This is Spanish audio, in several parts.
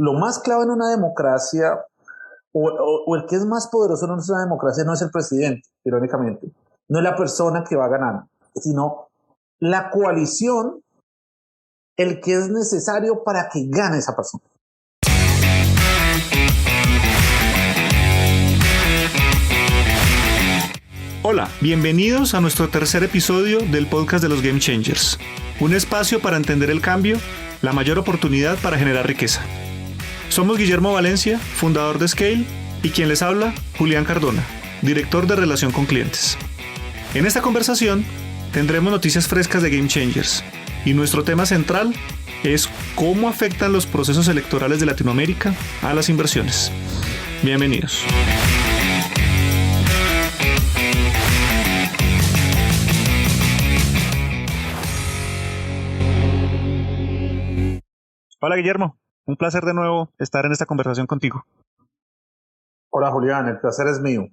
lo más clave en una democracia, o, el que es más poderoso en una democracia no es el presidente, irónicamente, no es la persona que va a ganar, sino la coalición, el que es necesario para que gane esa persona. Hola, bienvenidos a nuestro tercer episodio del podcast de los Game Changers, un espacio para entender el cambio, la mayor oportunidad para generar riqueza. Somos Guillermo Valencia, fundador de Scale, y quien les habla, Julián Cardona, director de relación con clientes. En esta conversación tendremos noticias frescas de Game Changers, y nuestro tema central es cómo afectan los procesos electorales de Latinoamérica a las inversiones. Bienvenidos. Hola Guillermo, un placer de nuevo estar en esta conversación contigo. Hola Julián, el placer es mío.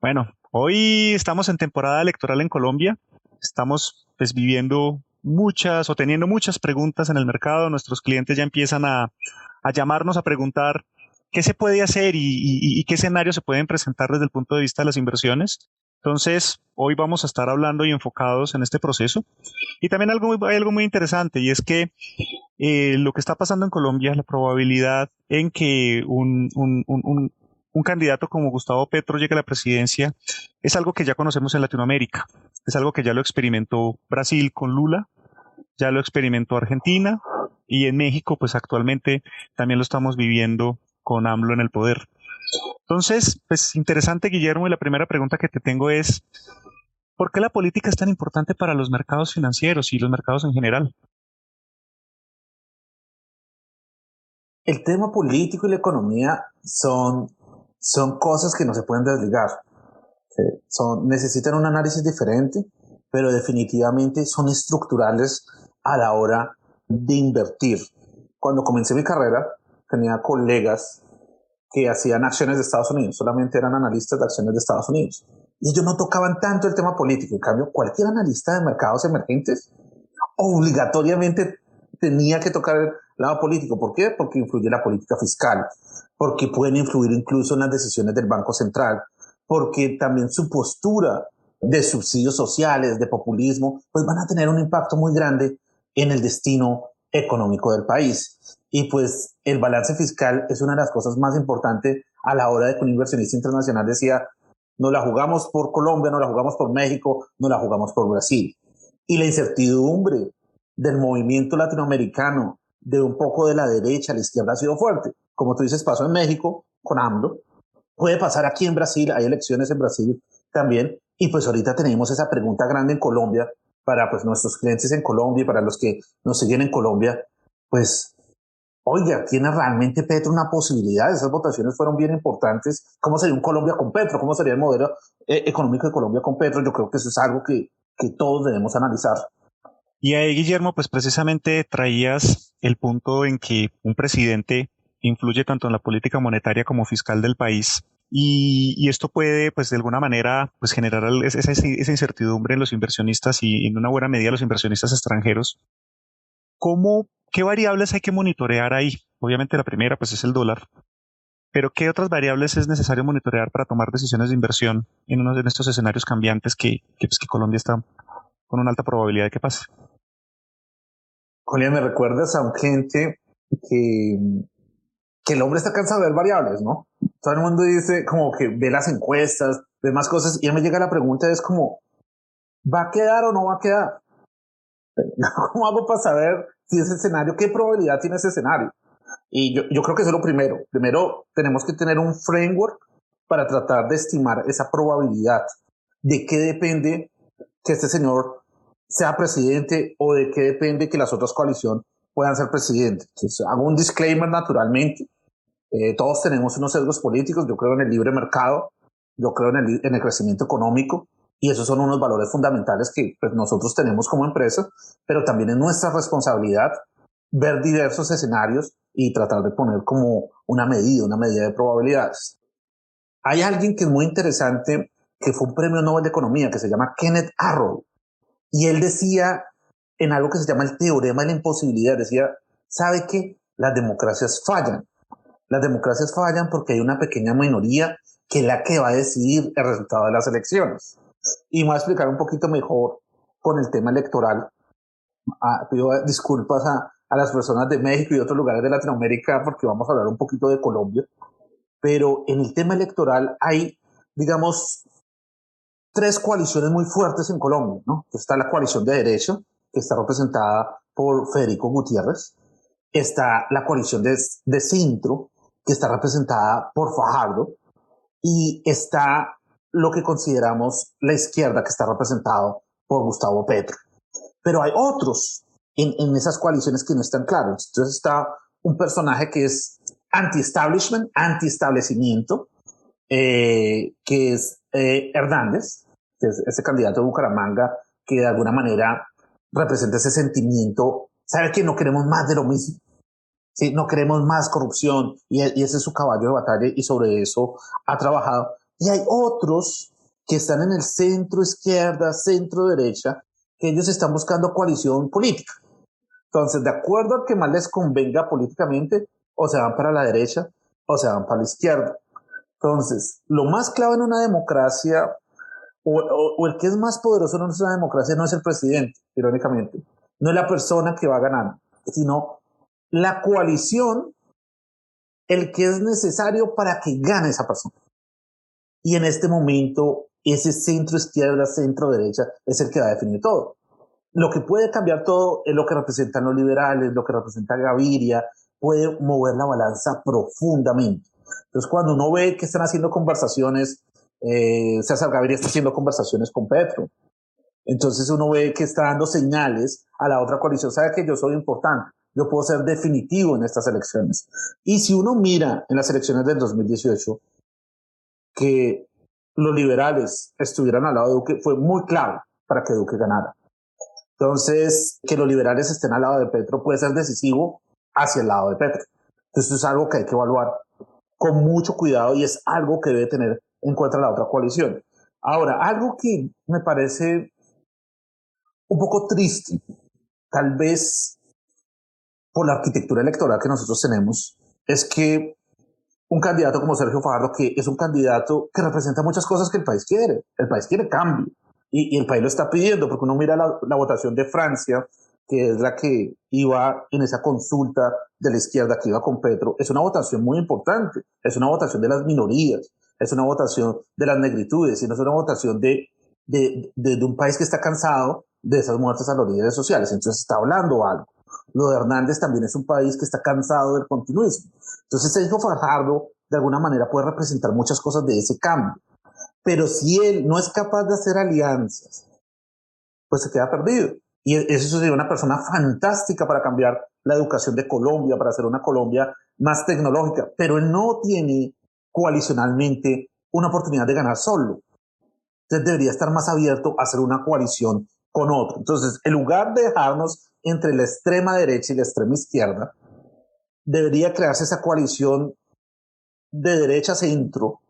Bueno, hoy estamos en temporada electoral en Colombia. Estamos pues, viviendo muchas o teniendo muchas preguntas en el mercado. Nuestros clientes ya empiezan a, llamarnos a preguntar qué se puede hacer y, qué escenarios se pueden presentar desde el punto de vista de las inversiones. Entonces, hoy vamos a estar hablando y enfocados en este proceso. Y también algo, hay algo muy interesante y es que eh, lo que está pasando en Colombia, la probabilidad en que un, un, candidato como Gustavo Petro llegue a la presidencia es algo que ya conocemos en Latinoamérica. Es algo que ya lo experimentó Brasil con Lula, ya lo experimentó Argentina y en México, pues actualmente también lo estamos viviendo con AMLO en el poder. Entonces, pues interesante, Guillermo, y la primera pregunta que te tengo es, ¿por qué la política es tan importante para los mercados financieros y los mercados en general? El tema político y la economía son, son cosas que no se pueden desligar. Son, necesitan un análisis diferente, pero definitivamente son estructurales a la hora de invertir. Cuando comencé mi carrera, tenía colegas que hacían acciones de Estados Unidos, solamente eran analistas de acciones de Estados Unidos. Y ellos no tocaban tanto el tema político. En cambio, cualquier analista de mercados emergentes obligatoriamente tenía que tocar el lado político. ¿Por qué? Porque influye la política fiscal, porque pueden influir incluso en las decisiones del Banco Central, porque también su postura de subsidios sociales, de populismo, pues van a tener un impacto muy grande en el destino económico del país. Y pues el balance fiscal es una de las cosas más importantes a la hora de que un inversionista internacional decía, no la jugamos por Colombia, no la jugamos por México, no la jugamos por Brasil. Y la incertidumbre del movimiento latinoamericano de un poco de la derecha la izquierda ha sido fuerte. Como tú dices, pasó en México con AMLO. Puede pasar aquí en Brasil, hay elecciones en Brasil también. Y pues ahorita tenemos esa pregunta grande en Colombia para pues nuestros clientes en Colombia y para los que nos siguen en Colombia, pues oiga, ¿tiene realmente Petro una posibilidad? Esas votaciones fueron bien importantes. ¿Cómo sería un Colombia con Petro? ¿Cómo sería el modelo eh, económico de Colombia con Petro? Yo creo que eso es algo que, que todos debemos analizar. Y ahí, Guillermo, pues precisamente traías el punto en que un presidente influye tanto en la política monetaria como fiscal del país. Y, esto puede, pues de alguna manera, pues generar esa, esa, incertidumbre en los inversionistas y en una buena medida los inversionistas extranjeros. ¿Cómo ¿Qué variables hay que monitorear ahí? Obviamente la primera pues es el dólar, pero ¿qué otras variables es necesario monitorear para tomar decisiones de inversión en uno de estos escenarios cambiantes que, que, pues, que Colombia está con una alta probabilidad de que pase? Julián, me recuerdas a un gente que, que el hombre está cansado de ver variables, ¿no? Todo el mundo dice como que ve las encuestas, ve más cosas, y a me llega la pregunta, es como, ¿va a quedar o no va a quedar? ¿Cómo hago para saber si ese escenario, qué probabilidad tiene ese escenario? Y yo, yo creo que eso es lo primero. Primero, tenemos que tener un framework para tratar de estimar esa probabilidad. ¿De qué depende que este señor sea presidente o de qué depende que las otras coaliciones puedan ser presidentes? Entonces, hago un disclaimer naturalmente. Eh, todos tenemos unos sesgos políticos. Yo creo en el libre mercado. Yo creo en el, en el crecimiento económico. Y esos son unos valores fundamentales que pues, nosotros tenemos como empresa, pero también es nuestra responsabilidad ver diversos escenarios y tratar de poner como una medida, una medida de probabilidades. Hay alguien que es muy interesante, que fue un premio Nobel de Economía, que se llama Kenneth Arrow, y él decía en algo que se llama el teorema de la imposibilidad, decía, ¿sabe qué? las democracias fallan. Las democracias fallan porque hay una pequeña minoría que es la que va a decidir el resultado de las elecciones. Y me voy a explicar un poquito mejor con el tema electoral. Ah, pido disculpas a, a las personas de México y otros lugares de Latinoamérica porque vamos a hablar un poquito de Colombia. Pero en el tema electoral hay, digamos, tres coaliciones muy fuertes en Colombia. ¿no? Está la coalición de derecho, que está representada por Federico Gutiérrez. Está la coalición de, de que está representada por Fajardo. Y está lo que consideramos la izquierda, que está representado por Gustavo Petro. Pero hay otros en, en esas coaliciones que no están claros. Entonces está un personaje que es anti-establishment, anti-establecimiento, eh, que es eh, Hernández, que es ese candidato de Bucaramanga que de alguna manera representa ese sentimiento, sabe que no queremos más de lo mismo, ¿sí? no queremos más corrupción y, y ese es su caballo de batalla y sobre eso ha trabajado. Y hay otros que están en el centro izquierda, centro derecha, que ellos están buscando coalición política. Entonces, de acuerdo a que más les convenga políticamente, o se van para la derecha o se van para la izquierda. Entonces, lo más clave en una democracia, o, el que es más poderoso en una democracia, no es el presidente, irónicamente, no es la persona que va ganando, sino la coalición, el que es necesario para que gane esa persona. Y en este momento, ese centro izquierda, centro derecha, es el que va a definir todo. Lo que puede cambiar todo es lo que representan los liberales, lo que representa Gaviria, puede mover la balanza profundamente. Entonces, cuando uno ve que están haciendo conversaciones, eh, César Gaviria está haciendo conversaciones con Petro. Entonces uno ve que está dando señales a la otra coalición, sabe que yo soy importante, yo puedo ser definitivo en estas elecciones. Y si uno mira en las elecciones del 2018, que los liberales estuvieran al lado de Duque fue muy clave para que Duque ganara. Entonces, que los liberales estén al lado de Petro puede ser decisivo hacia el lado de Petro. Esto es algo que hay que evaluar con mucho cuidado y es algo que debe tener en cuenta la otra coalición. Ahora, algo que me parece un poco triste, tal vez por la arquitectura electoral que nosotros tenemos, es que un candidato como Sergio Fajardo, que es un candidato que representa muchas cosas que el país quiere, el país quiere cambio, y, el país lo está pidiendo, porque uno mira la, votación de Francia, que es la que iba en esa consulta de la izquierda que iba con Petro, es una votación muy importante, es una votación de las minorías, es una votación de las negritudes, y no es una votación de, de, de, un país que está cansado de esas muertes a los líderes sociales, entonces está hablando algo. Lo de Hernández también es un país que está cansado del continuismo. Entonces Sergio Fajardo de alguna manera puede representar muchas cosas de ese cambio. Pero si él no es capaz de hacer alianzas, pues se queda perdido. Y eso sería una persona fantástica para cambiar la educación de Colombia, para hacer una Colombia más tecnológica, pero él no tiene coalicionalmente una oportunidad de ganar solo. Entonces debería estar más abierto a hacer una coalición con otro. Entonces, en lugar de dejarnos entre la extrema derecha y la extrema izquierda, debería crearse esa coalición de derecha centro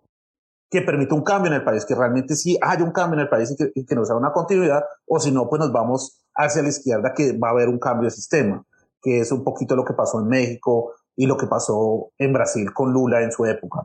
que permita un cambio en el país, que realmente sí haya un cambio en el país y que, y que nos haga una continuidad, o si no, pues nos vamos hacia la izquierda, que va a haber un cambio de sistema, que es un poquito lo que pasó en México y lo que pasó en Brasil con Lula en su época.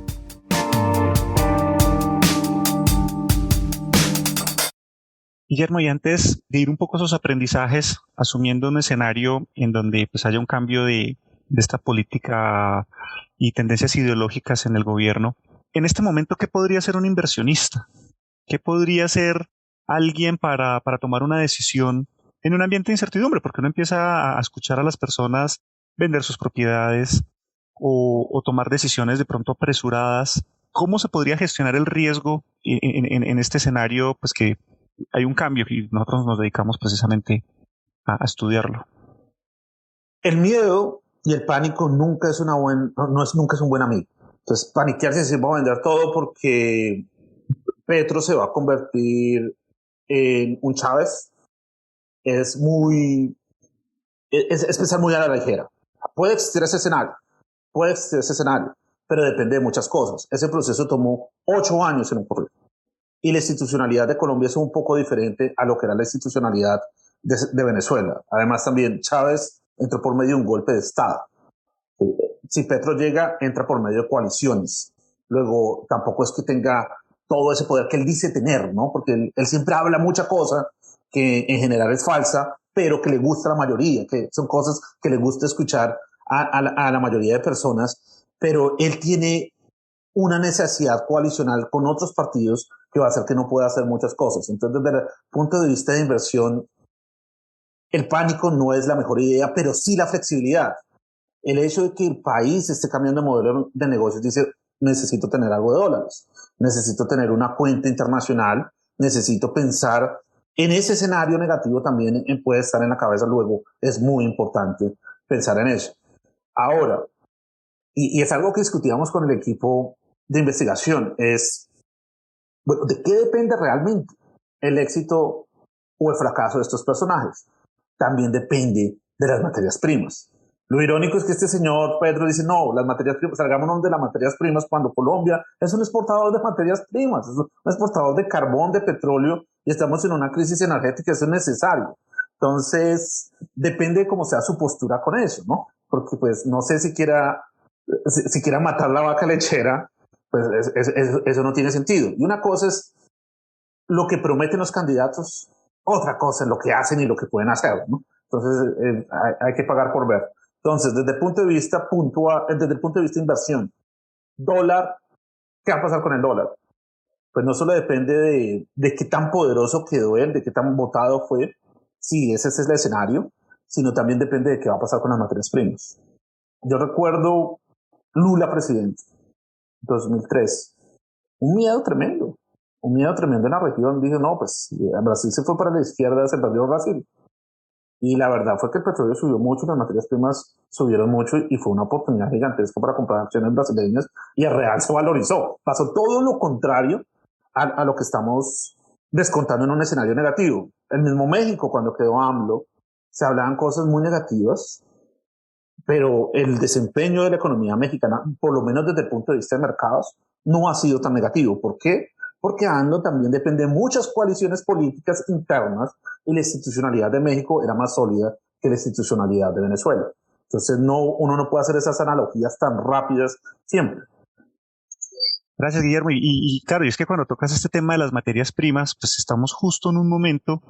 Guillermo, y antes de ir un poco a esos aprendizajes, asumiendo un escenario en donde pues haya un cambio de, esta política y tendencias ideológicas en el gobierno, en este momento, ¿qué podría ser un inversionista? ¿Qué podría ser alguien para, para tomar una decisión en un ambiente de incertidumbre? Porque uno empieza a escuchar a las personas vender sus propiedades o, tomar decisiones de pronto apresuradas. ¿Cómo se podría gestionar el riesgo en, en este escenario pues que hay un cambio y nosotros nos dedicamos precisamente a, estudiarlo. El miedo y el pánico nunca es una buen, no es nunca es un buen amigo. Entonces, paniquearse y decir, vamos a vender todo porque Petro se va a convertir en un Chávez es muy, es, es pensar muy a la ligera. Puede existir ese escenario, puede existir ese escenario, pero depende de muchas cosas. Ese proceso tomó ocho años en ocurrir. Y la institucionalidad de Colombia es un poco diferente a lo que era la institucionalidad de, de Venezuela. Además, también Chávez entró por medio de un golpe de Estado. Si Petro llega, entra por medio de coaliciones. Luego, tampoco es que tenga todo ese poder que él dice tener, ¿no? Porque él, él siempre habla mucha cosa que en general es falsa, pero que le gusta a la mayoría, que son cosas que le gusta escuchar a, a, la, a la mayoría de personas, pero él tiene una necesidad coalicional con otros partidos que va a hacer que no pueda hacer muchas cosas. Entonces, desde el punto de vista de inversión, el pánico no es la mejor idea, pero sí la flexibilidad. El hecho de que el país esté cambiando de modelo de negocios dice, necesito tener algo de dólares, necesito tener una cuenta internacional, necesito pensar en ese escenario negativo también puede estar en la cabeza luego, es muy importante pensar en eso. Ahora, y, y es algo que discutíamos con el equipo de investigación, es, bueno, ¿de qué depende realmente el éxito o el fracaso de estos personajes? También depende de las materias primas. Lo irónico es que este señor Pedro dice, no, las materias primas, salgámonos de las materias primas cuando Colombia es un exportador de materias primas, es un exportador de carbón, de petróleo, y estamos en una crisis energética, eso es necesario. Entonces, depende de cómo sea su postura con eso, ¿no? Porque pues no sé si quiera, si, si quiera matar la vaca lechera, pues es, es, es, eso no tiene sentido. Y una cosa es lo que prometen los candidatos, otra cosa es lo que hacen y lo que pueden hacer, ¿no? Entonces, eh, hay, hay que pagar por ver. Entonces, desde el punto de vista puntual, desde el punto de vista de inversión, dólar, ¿qué va a pasar con el dólar? Pues no solo depende de, de qué tan poderoso quedó él, de qué tan votado fue, si ese es el escenario, sino también depende de qué va a pasar con las materias primas. Yo recuerdo Lula presidente, 2003, un miedo tremendo, un miedo tremendo en la región. Dijo, no, pues Brasil se fue para la izquierda, se perdió Brasil. Y la verdad fue que el petróleo subió mucho, las materias primas subieron mucho y fue una oportunidad gigantesca para comprar acciones brasileñas y el real se valorizó. Pasó todo lo contrario a, a lo que estamos descontando en un escenario negativo. El mismo México, cuando quedó AMLO, se hablaban cosas muy negativas, pero el desempeño de la economía mexicana, por lo menos desde el punto de vista de mercados, no ha sido tan negativo. ¿Por qué? Porque AMLO también depende de muchas coaliciones políticas internas y la institucionalidad de México era más sólida que la institucionalidad de Venezuela. Entonces, no, uno no puede hacer esas analogías tan rápidas siempre. Gracias, Guillermo. Y, y, claro, y es que cuando tocas este tema de las materias primas, pues estamos justo en un momento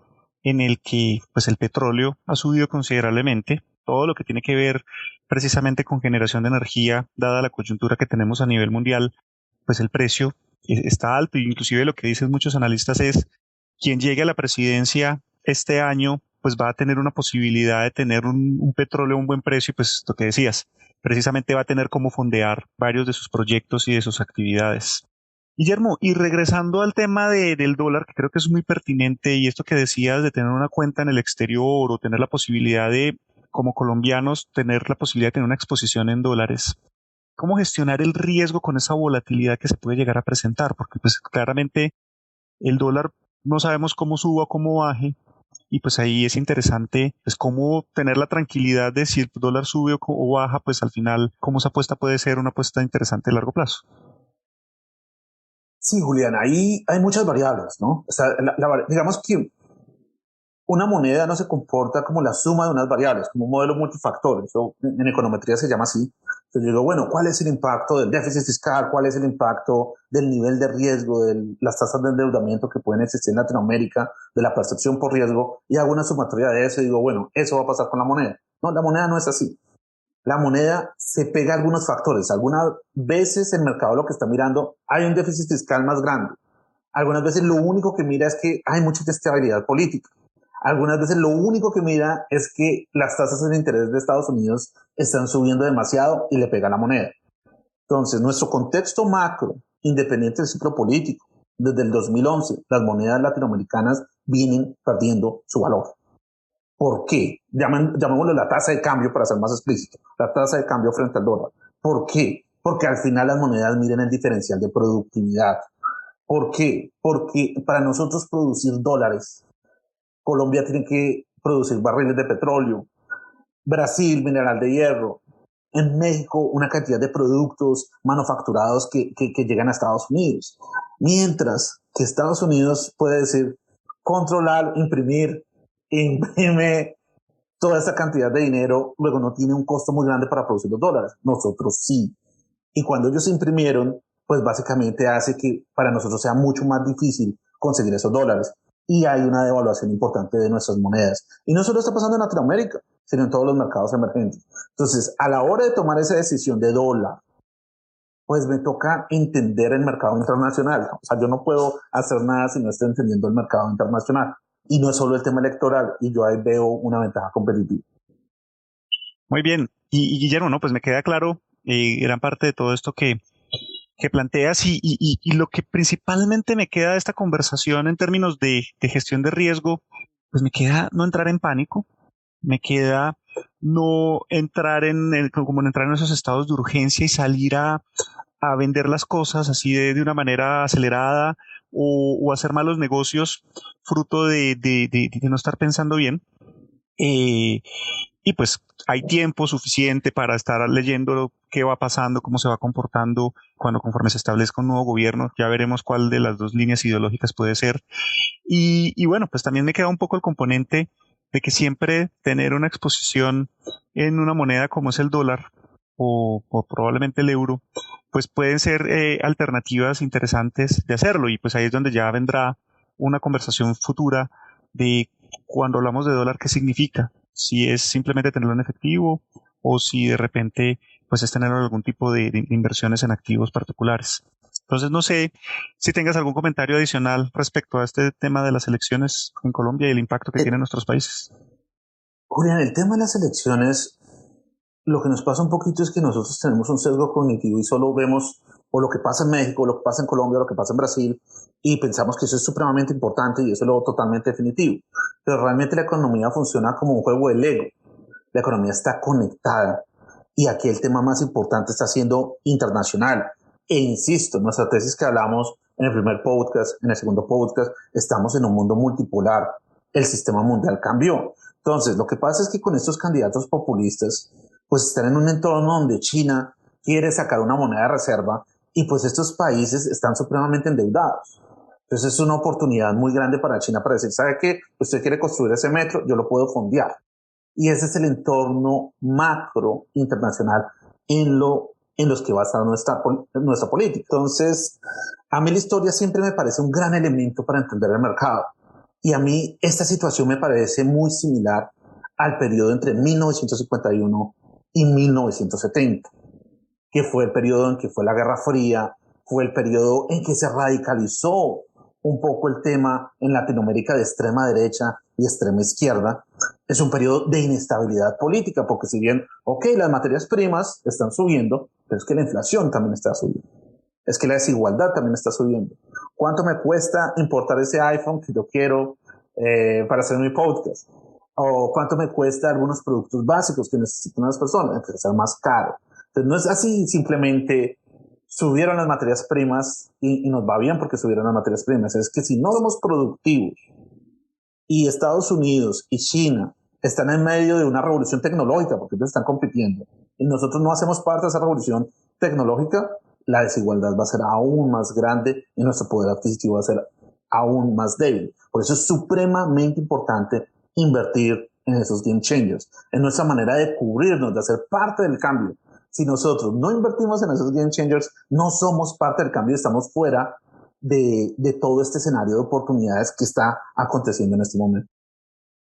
en el que pues el petróleo ha subido considerablemente, todo lo que tiene que ver precisamente con generación de energía, dada la coyuntura que tenemos a nivel mundial, pues el precio está alto inclusive lo que dicen muchos analistas es quien llegue a la presidencia este año pues va a tener una posibilidad de tener un, petróleo a un buen precio y pues lo que decías, precisamente va a tener cómo fondear varios de sus proyectos y de sus actividades. Guillermo, y regresando al tema de, del dólar, que creo que es muy pertinente, y esto que decías de tener una cuenta en el exterior o tener la posibilidad de, como colombianos, tener la posibilidad de tener una exposición en dólares, ¿cómo gestionar el riesgo con esa volatilidad que se puede llegar a presentar? Porque pues claramente el dólar no sabemos cómo suba o cómo baje, y pues ahí es interesante pues cómo tener la tranquilidad de si el dólar sube o baja, pues al final cómo esa apuesta puede ser una apuesta interesante a largo plazo. Sí, Julián, ahí hay muchas variables, ¿no? O sea, la, la, digamos que una moneda no se comporta como la suma de unas variables, como un modelo multifactores, o en econometría se llama así. Entonces yo digo, bueno, ¿cuál es el impacto del déficit fiscal? ¿Cuál es el impacto del nivel de riesgo, de las tasas de endeudamiento que pueden existir en Latinoamérica, de la percepción por riesgo? Y hago una sumatoria de eso y digo, bueno, eso va a pasar con la moneda. No, la moneda no es así. La moneda se pega a algunos factores. Algunas veces el mercado lo que está mirando, hay un déficit fiscal más grande. Algunas veces lo único que mira es que hay mucha inestabilidad política. Algunas veces lo único que mira es que las tasas de interés de Estados Unidos están subiendo demasiado y le pega la moneda. Entonces, nuestro contexto macro, independiente del ciclo político, desde el 2011, las monedas latinoamericanas vienen perdiendo su valor. ¿Por qué? llamémosle la tasa de cambio para ser más explícito, la tasa de cambio frente al dólar. ¿Por qué? Porque al final las monedas miden el diferencial de productividad. ¿Por qué? Porque para nosotros producir dólares, Colombia tiene que producir barriles de petróleo, Brasil mineral de hierro, en México una cantidad de productos manufacturados que, que, llegan a Estados Unidos. Mientras que Estados Unidos puede decir controlar, imprimir, imprime toda esa cantidad de dinero, luego no tiene un costo muy grande para producir los dólares. Nosotros sí. Y cuando ellos imprimieron, pues básicamente hace que para nosotros sea mucho más difícil conseguir esos dólares. Y hay una devaluación importante de nuestras monedas. Y no solo está pasando en Latinoamérica, sino en todos los mercados emergentes. Entonces, a la hora de tomar esa decisión de dólar, pues me toca entender el mercado internacional. O sea, yo no puedo hacer nada si no estoy entendiendo el mercado internacional. Y no es solo el tema electoral, y yo ahí veo una ventaja competitiva. Muy bien. Y, Guillermo, ¿no? Pues me queda claro eh, gran parte de todo esto que, que planteas y, lo que principalmente me queda de esta conversación en términos de, gestión de riesgo, pues me queda no entrar en pánico, me queda no entrar en como entrar en esos estados de urgencia y salir a, vender las cosas así de, una manera acelerada o, hacer malos negocios fruto de no estar pensando bien. Eh, y pues hay tiempo suficiente para estar leyendo qué va pasando, cómo se va comportando cuando conforme se establezca un nuevo gobierno. Ya veremos cuál de las dos líneas ideológicas puede ser. Y, bueno, pues también me queda un poco el componente de que siempre tener una exposición en una moneda como es el dólar o, probablemente el euro, pues pueden ser eh, alternativas interesantes de hacerlo y pues ahí es donde ya vendrá una conversación futura de cuando hablamos de dólar, qué significa, si es simplemente tenerlo en efectivo o si de repente pues es tener algún tipo de inversiones en activos particulares. Entonces, no sé si tengas algún comentario adicional respecto a este tema de las elecciones en Colombia y el impacto que eh, tiene en nuestros países. Julián, el tema de las elecciones, lo que nos pasa un poquito es que nosotros tenemos un sesgo cognitivo y solo vemos o lo que pasa en México, lo que pasa en Colombia, lo que pasa en Brasil, y pensamos que eso es supremamente importante y eso es lo totalmente definitivo. Pero realmente la economía funciona como un juego de Lego. La economía está conectada y aquí el tema más importante está siendo internacional. E insisto, nuestra tesis que hablamos en el primer podcast, en el segundo podcast, estamos en un mundo multipolar. El sistema mundial cambió. Entonces, lo que pasa es que con estos candidatos populistas, pues están en un entorno donde China quiere sacar una moneda de reserva y pues estos países están supremamente endeudados. Entonces es una oportunidad muy grande para China para decir, ¿sabe qué? Usted quiere construir ese metro, yo lo puedo fondear. Y ese es el entorno macro internacional en lo en los que va a estar nuestra, nuestra política. Entonces, a mí la historia siempre me parece un gran elemento para entender el mercado. Y a mí esta situación me parece muy similar al periodo entre 1951 y 1970, que fue el periodo en que fue la Guerra Fría, fue el periodo en que se radicalizó un poco el tema en Latinoamérica de extrema derecha y extrema izquierda, es un periodo de inestabilidad política, porque si bien, ok, las materias primas están subiendo, pero es que la inflación también está subiendo. Es que la desigualdad también está subiendo. ¿Cuánto me cuesta importar ese iPhone que yo quiero eh, para hacer mi podcast? ¿O cuánto me cuesta algunos productos básicos que necesitan las personas? Entonces, es más caro. Entonces, no es así simplemente subieron las materias primas y, y, nos va bien porque subieron las materias primas. Es que si no somos productivos y Estados Unidos y China están en medio de una revolución tecnológica porque ellos están compitiendo y nosotros no hacemos parte de esa revolución tecnológica, la desigualdad va a ser aún más grande y nuestro poder adquisitivo va a ser aún más débil. Por eso es supremamente importante invertir en esos game changers, en nuestra manera de cubrirnos, de hacer parte del cambio. Si nosotros no invertimos en esos game changers, no somos parte del cambio, estamos fuera de, de todo este escenario de oportunidades que está aconteciendo en este momento.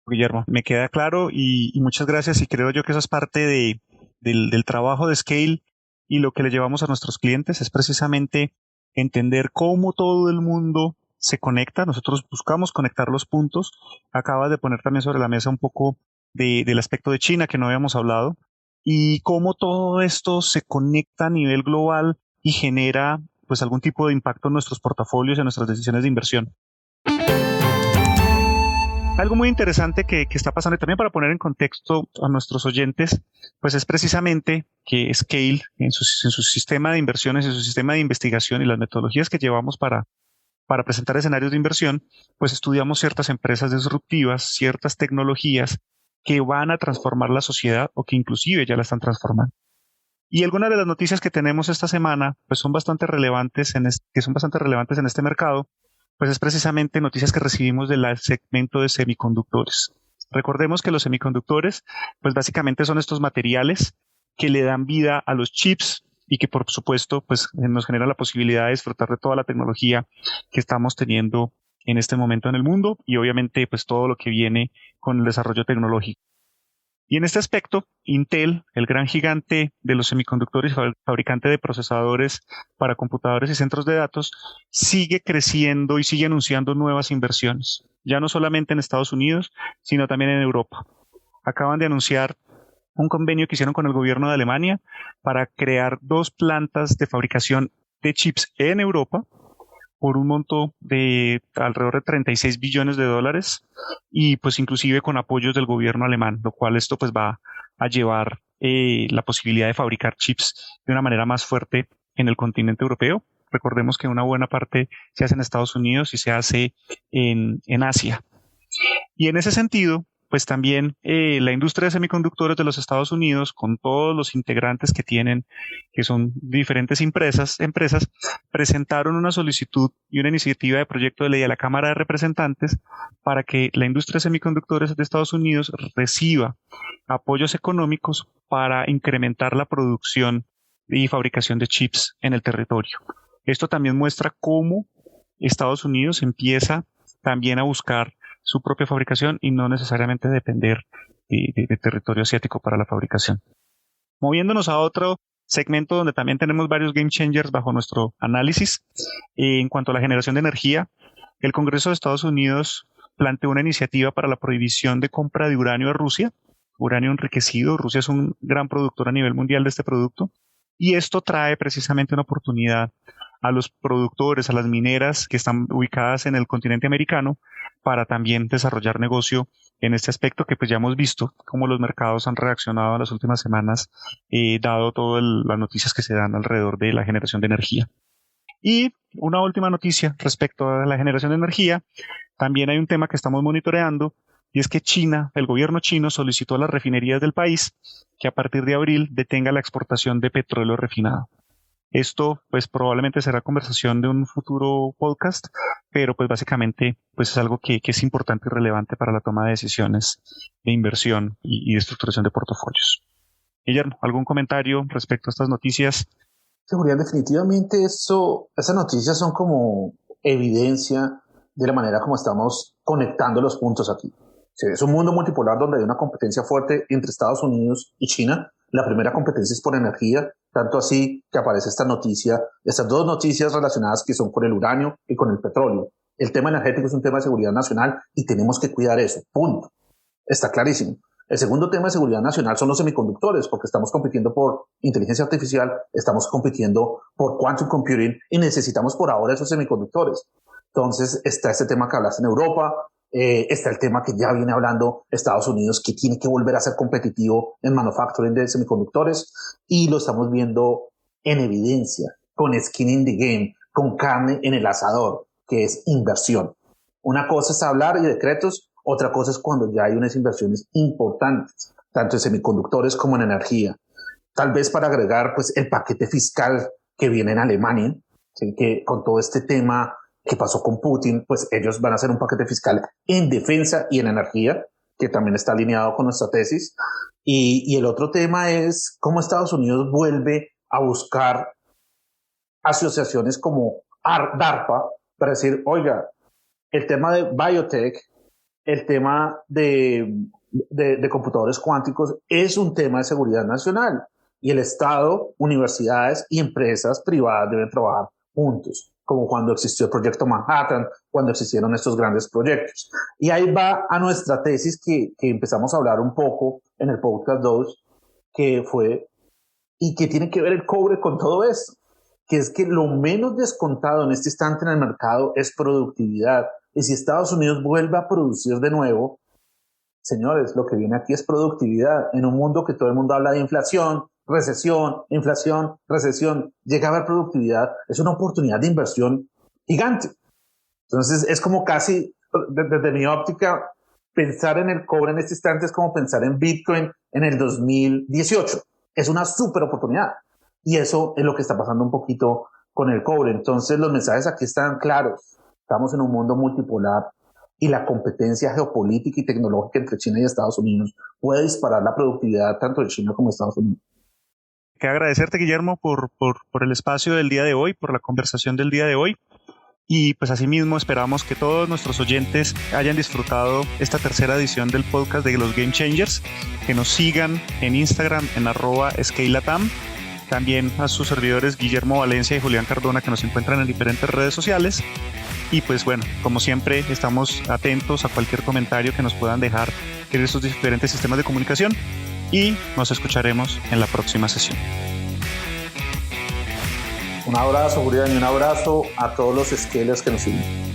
Guillermo, me queda claro y, muchas gracias y creo yo que eso es parte de, del, del, trabajo de Scale y lo que le llevamos a nuestros clientes es precisamente entender cómo todo el mundo se conecta. Nosotros buscamos conectar los puntos. Acabas de poner también sobre la mesa un poco de, del aspecto de China que no habíamos hablado y cómo todo esto se conecta a nivel global y genera pues algún tipo de impacto en nuestros portafolios y en nuestras decisiones de inversión. Algo muy interesante que, está pasando y también para poner en contexto a nuestros oyentes, pues es precisamente que Scale en su, en su sistema de inversiones, en su sistema de investigación y las metodologías que llevamos para, para presentar escenarios de inversión, pues estudiamos ciertas empresas disruptivas, ciertas tecnologías que van a transformar la sociedad o que inclusive ya la están transformando. Y algunas de las noticias que tenemos esta semana, pues son bastante relevantes en que son bastante relevantes en este mercado, pues es precisamente noticias que recibimos del segmento de semiconductores. Recordemos que los semiconductores, pues básicamente son estos materiales que le dan vida a los chips y que por supuesto, pues nos genera la posibilidad de disfrutar de toda la tecnología que estamos teniendo en este momento en el mundo y obviamente pues todo lo que viene con el desarrollo tecnológico. Y en este aspecto, Intel, el gran gigante de los semiconductores fabricante de procesadores para computadores y centros de datos, sigue creciendo y sigue anunciando nuevas inversiones, ya no solamente en Estados Unidos, sino también en Europa. Acaban de anunciar un convenio que hicieron con el gobierno de Alemania para crear dos plantas de fabricación de chips en Europa por un monto de alrededor de 36 billones de dólares y pues inclusive con apoyos del gobierno alemán, lo cual esto pues va a llevar eh, la posibilidad de fabricar chips de una manera más fuerte en el continente europeo. Recordemos que una buena parte se hace en Estados Unidos y se hace en, en Asia. Y en ese sentido, pues también eh, la industria de semiconductores de los Estados Unidos, con todos los integrantes que tienen, que son diferentes empresas, empresas, presentaron una solicitud y una iniciativa de proyecto de ley a la Cámara de Representantes para que la industria de semiconductores de Estados Unidos reciba apoyos económicos para incrementar la producción y fabricación de chips en el territorio. Esto también muestra cómo Estados Unidos empieza también a buscar su propia fabricación y no necesariamente depender de, territorio asiático para la fabricación. Moviéndonos a otro segmento donde también tenemos varios game changers bajo nuestro análisis. Eh, en cuanto a la generación de energía, el Congreso de Estados Unidos planteó una iniciativa para la prohibición de compra de uranio a Rusia, uranio enriquecido. Rusia es un gran productor a nivel mundial de este producto. Y esto trae precisamente una oportunidad a los productores, a las mineras que están ubicadas en el continente americano para también desarrollar negocio en este aspecto que pues ya hemos visto cómo los mercados han reaccionado en las últimas semanas eh, dado todas las noticias que se dan alrededor de la generación de energía. Y una última noticia respecto a la generación de energía, también hay un tema que estamos monitoreando y es que China, el gobierno chino solicitó a las refinerías del país que a partir de abril detenga la exportación de petróleo refinado. Esto pues probablemente será conversación de un futuro podcast, pero pues básicamente pues es algo que, es importante y relevante para la toma de decisiones de inversión y, de estructuración de portafolios. Guillermo, ¿algún comentario respecto a estas noticias? Seguridad, definitivamente eso, esas noticias son como evidencia de la manera como estamos conectando los puntos aquí. Es un mundo multipolar donde hay una competencia fuerte entre Estados Unidos y China. La primera competencia es por energía tanto así que aparece esta noticia, estas dos noticias relacionadas que son con el uranio y con el petróleo. El tema energético es un tema de seguridad nacional y tenemos que cuidar eso. Punto. Está clarísimo. El segundo tema de seguridad nacional son los semiconductores, porque estamos compitiendo por inteligencia artificial, estamos compitiendo por quantum computing y necesitamos por ahora esos semiconductores. Entonces está este tema que hablas en Europa, eh, está el tema que ya viene hablando Estados Unidos, que tiene que volver a ser competitivo en manufacturing de semiconductores y lo estamos viendo en evidencia, con skin in the game, con carne en el asador, que es inversión. Una cosa es hablar y decretos, otra cosa es cuando ya hay unas inversiones importantes, tanto en semiconductores como en energía. Tal vez para agregar pues el paquete fiscal que viene en Alemania, que con todo este tema ¿Qué pasó con Putin? Pues ellos van a hacer un paquete fiscal en defensa y en energía, que también está alineado con nuestra tesis. Y, el otro tema es cómo Estados Unidos vuelve a buscar asociaciones como DARPA para decir, oiga, el tema de biotech, el tema de, de, computadores cuánticos es un tema de seguridad nacional y el Estado, universidades y empresas privadas deben trabajar juntos como cuando existió el proyecto Manhattan, cuando existieron estos grandes proyectos. Y ahí va a nuestra tesis que, que empezamos a hablar un poco en el podcast 2, que fue, y que tiene que ver el cobre con todo esto, que es que lo menos descontado en este instante en el mercado es productividad, Y si Estados Unidos vuelve a producir de nuevo, señores, lo que viene aquí es productividad. En un mundo que todo el mundo habla de inflación, recesión, inflación, recesión, llega a haber productividad, es una oportunidad de inversión gigante. Entonces es como casi, desde, mi óptica, pensar en el cobre en este instante es como pensar en Bitcoin en el 2018. Es una súper oportunidad. Y eso es lo que está pasando un poquito con el cobre. Entonces los mensajes aquí están claros. Estamos en un mundo multipolar y la competencia geopolítica y tecnológica entre China y Estados Unidos puede disparar la productividad tanto de China como de Estados Unidos. Quiero agradecerte, Guillermo, por, por, por el espacio del día de hoy, por la conversación del día de hoy. Y pues asimismo esperamos que todos nuestros oyentes hayan disfrutado esta tercera edición del podcast de los Game Changers, que nos sigan en Instagram en arroba scalatam, también a sus servidores Guillermo Valencia y Julián Cardona que nos encuentran en diferentes redes sociales. Y pues bueno, como siempre estamos atentos a cualquier comentario que nos puedan dejar en estos diferentes sistemas de comunicación y nos escucharemos en la próxima sesión. Un abrazo, Julián, y un abrazo a todos los scalers que nos siguen.